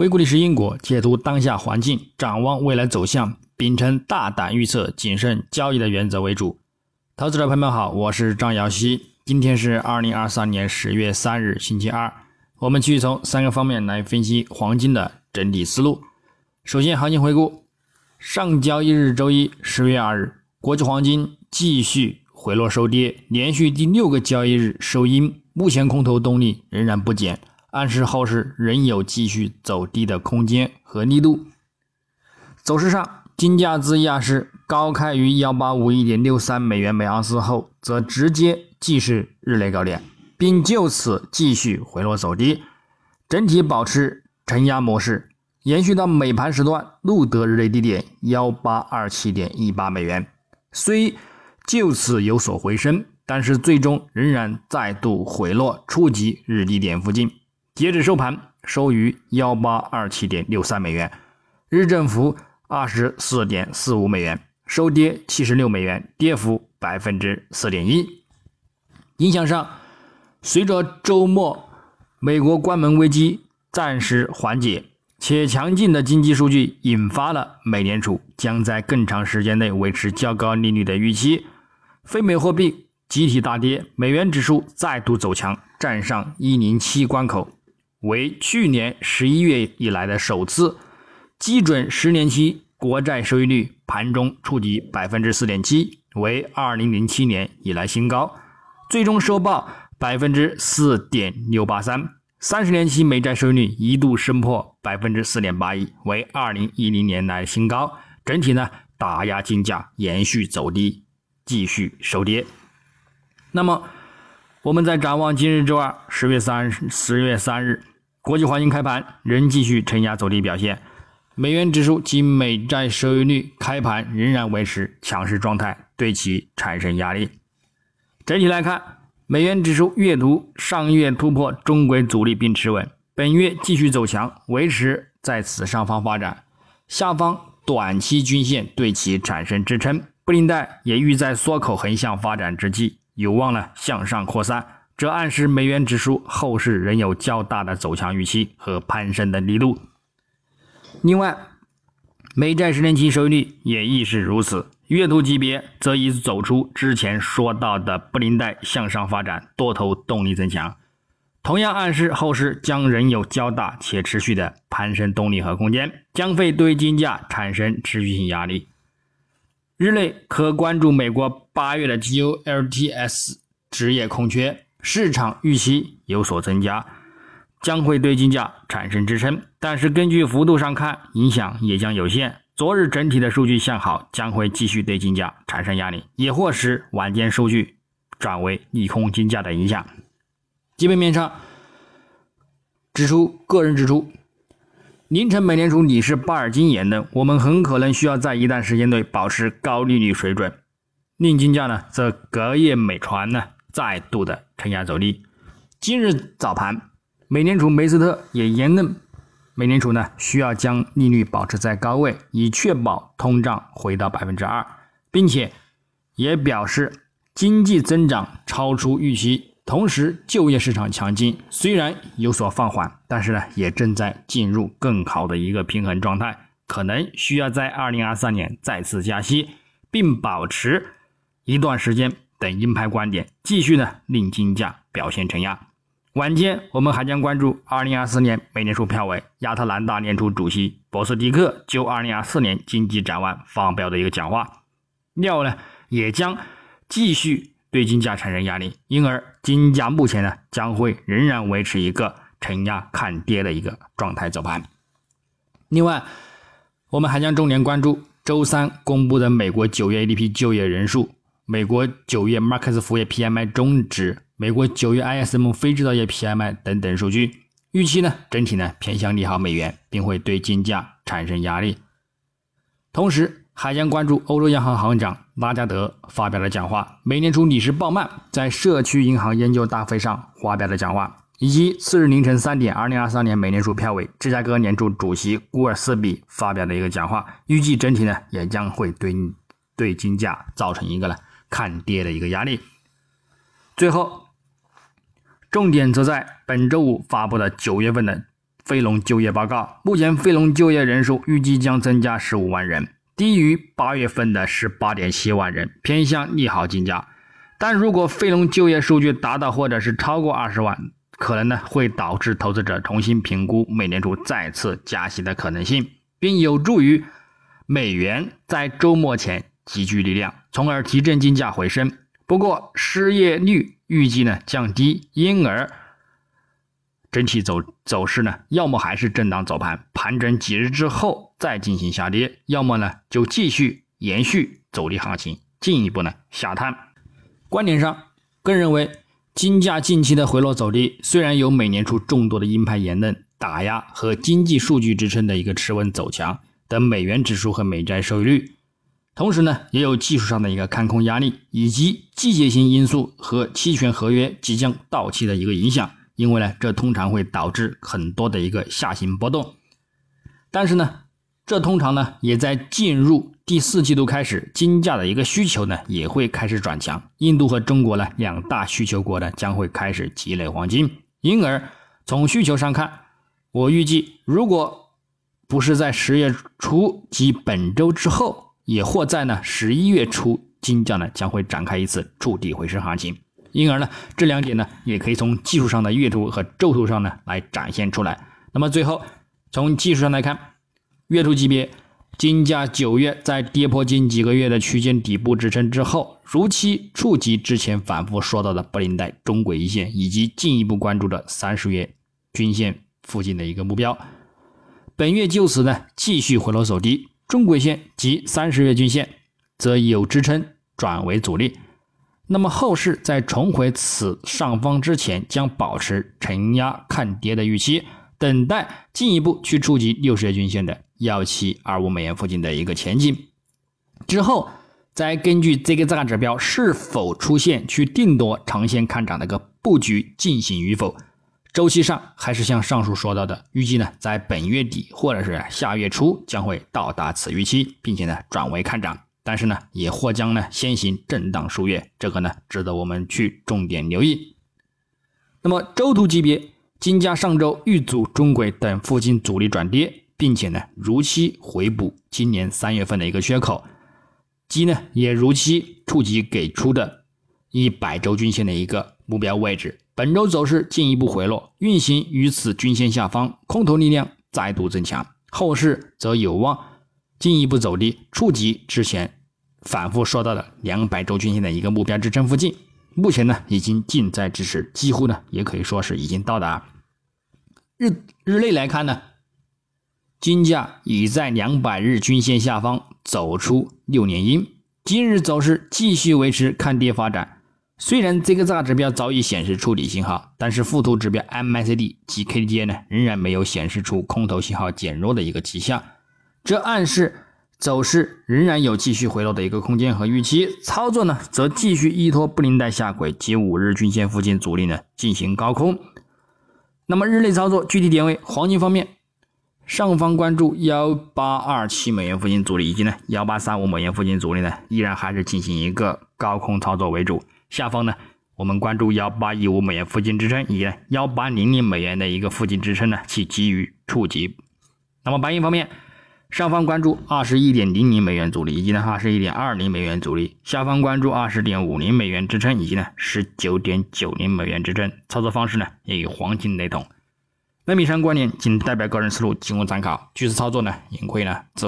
回顾历史因果，解读当下环境，展望未来走向，秉承大胆预测、谨慎交易的原则为主。投资者朋友们好，我是张瑶希，今天是二零二三年十月三日，星期二。我们继续从三个方面来分析黄金的整体思路。首先，行情回顾：上交易日周一十月二日，国际黄金继续回落收跌，连续第六个交易日收阴，目前空头动力仍然不减。暗示后市仍有继续走低的空间和力度。走势上，金价自亚市高开于幺八五一点六三美元每盎司后，则直接继续日内高点，并就此继续回落走低，整体保持承压模式，延续到美盘时段录得日内低点幺八二七点一八美元。虽就此有所回升，但是最终仍然再度回落，触及日低点附近。截止收盘，收于幺八二七点六三美元，日振幅二十四点四五美元，收跌七十六美元，跌幅百分之四点一。影响上，随着周末美国关门危机暂时缓解，且强劲的经济数据引发了美联储将在更长时间内维持较高利率的预期，非美货币集体大跌，美元指数再度走强，站上一零七关口。为去年十一月以来的首次，基准十年期国债收益率盘中触及百分之四点七，为二零零七年以来新高，最终收报百分之四点六八三。三十年期美债收益率一度升破百分之四点八一，为二零一零年来新高。整体呢，打压金价延续走低，继续收跌。那么，我们在展望今日周二十月三十月三日。国际黄金开盘仍继续承压走低表现，美元指数及美债收益率开盘仍然维持强势状态，对其产生压力。整体来看，美元指数月图上月突破中轨阻力并持稳，本月继续走强，维持在此上方发展，下方短期均线对其产生支撑。布林带也欲在缩口横向发展之际，有望呢向上扩散。这暗示美元指数后市仍有较大的走强预期和攀升的力度。另外，美债十年期收益率也亦是如此，月度级别则已走出之前说到的布林带向上发展，多头动力增强，同样暗示后市将仍有较大且持续的攀升动力和空间，将会对金价产生持续性压力。日内可关注美国八月的 GOLTS 职业空缺。市场预期有所增加，将会对金价产生支撑，但是根据幅度上看，影响也将有限。昨日整体的数据向好，将会继续对金价产生压力，也或使晚间数据转为利空金价的影响。基本面上指出，个人指出，凌晨美联储理事鲍尔金言论，我们很可能需要在一段时间内保持高利率水准，令金价呢，则隔夜美团呢。再度的承压走低。今日早盘，美联储梅斯特也言论，美联储呢需要将利率保持在高位，以确保通胀回到百分之二，并且也表示经济增长超出预期，同时就业市场强劲，虽然有所放缓，但是呢也正在进入更好的一个平衡状态，可能需要在二零二三年再次加息，并保持一段时间。等鹰派观点继续呢，令金价表现承压。晚间我们还将关注二零二四年美联储票委亚特兰大联储主席博斯蒂克就二零二四年经济展望发表的一个讲话，料呢也将继续对金价产生压力，因而金价目前呢将会仍然维持一个承压看跌的一个状态走盘。另外，我们还将重点关注周三公布的美国九月 ADP 就业人数。美国九月 Markets 服务业 PMI 终值，美国九月 ISM 非制造业 PMI 等等数据，预期呢整体呢偏向利好美元，并会对金价产生压力。同时还将关注欧洲央行行长拉加德发表的讲话，美联储理事鲍曼在社区银行研究大会上发表的讲话，以及次日凌晨三点，二零二三年美联储票委芝加哥联储主席古尔斯比发表的一个讲话，预计整体呢也将会对对金价造成一个呢。看跌的一个压力。最后，重点则在本周五发布的九月份的非农就业报告，目前非农就业人数预计将增加十五万人，低于八月份的十八点七万人，偏向利好金价。但如果非农就业数据达到或者是超过二十万，可能呢会导致投资者重新评估美联储再次加息的可能性，并有助于美元在周末前积聚力量，从而提振金价回升。不过失业率预计呢降低，因而整体走走势呢，要么还是震荡走盘，盘整几日之后再进行下跌，要么呢就继续延续走低行情，进一步呢下探。观点上，更认为。金价近期的回落走低，虽然有美联储众多的鹰派言论打压和经济数据支撑的一个持稳走强的美元指数和美债收益率，同时呢，也有技术上的一个看空压力，以及季节性因素和期权合约即将到期的一个影响，因为呢，这通常会导致很多的一个下行波动。但是呢，这通常呢，也在进入。第四季度开始，金价的一个需求呢也会开始转强。印度和中国呢两大需求国呢将会开始积累黄金，因而从需求上看，我预计如果不是在十月初及本周之后，也或在呢十一月初，金价呢将会展开一次触底回升行情。因而呢这两点呢也可以从技术上的月图和周图上呢来展现出来。那么最后从技术上来看，月图级别。金价九月在跌破近几个月的区间底部支撑之后，如期触及之前反复说到的布林带中轨一线，以及进一步关注的三十月均线附近的一个目标。本月就此呢继续回落走低，中轨线及三十月均线则有支撑转为阻力。那么后市在重回此上方之前，将保持承压看跌的预期，等待进一步去触及六十日均线的。幺七二五美元附近的一个前进之后，再根据这个大指标是否出现去定夺长线看涨的一个布局进行与否，周期上还是像上述说到的，预计呢在本月底或者是下月初将会到达此预期，并且呢转为看涨，但是呢也或将呢先行震荡数月，这个呢值得我们去重点留意。那么周图级别，金价上周遇阻中轨等附近阻力转跌。并且呢，如期回补今年三月份的一个缺口，即呢也如期触及给出的一百周均线的一个目标位置。本周走势进一步回落，运行于此均线下方，空头力量再度增强，后市则有望进一步走低，触及之前反复说到的两百周均线的一个目标支撑附近。目前呢已经近在咫尺，几乎呢也可以说是已经到达。日日内来看呢。金价已在两百日均线下方走出六连阴，今日走势继续维持看跌发展。虽然这个大指标早已显示出底信号，但是附图指标 MACD 及 KDJ 呢仍然没有显示出空头信号减弱的一个迹象，这暗示走势仍然有继续回落的一个空间和预期。操作呢则继续依托布林带下轨及五日均线附近阻力呢进行高空。那么日内操作具体点位，黄金方面。上方关注幺八二七美元附近阻力，以及呢幺八三五美元附近阻力呢，依然还是进行一个高空操作为主。下方呢，我们关注幺八一五美元附近支撑，以及幺八零零美元的一个附近支撑呢，去给予触及。那么白银方面，上方关注二十一点零零美元阻力，以及呢二十一点二零美元阻力；下方关注二十点五零美元支撑，以及呢十九点九零美元支撑。操作方式呢，也与黄金雷同。那以上观点仅代表个人思路，仅供参考。据此操作呢，盈亏呢自。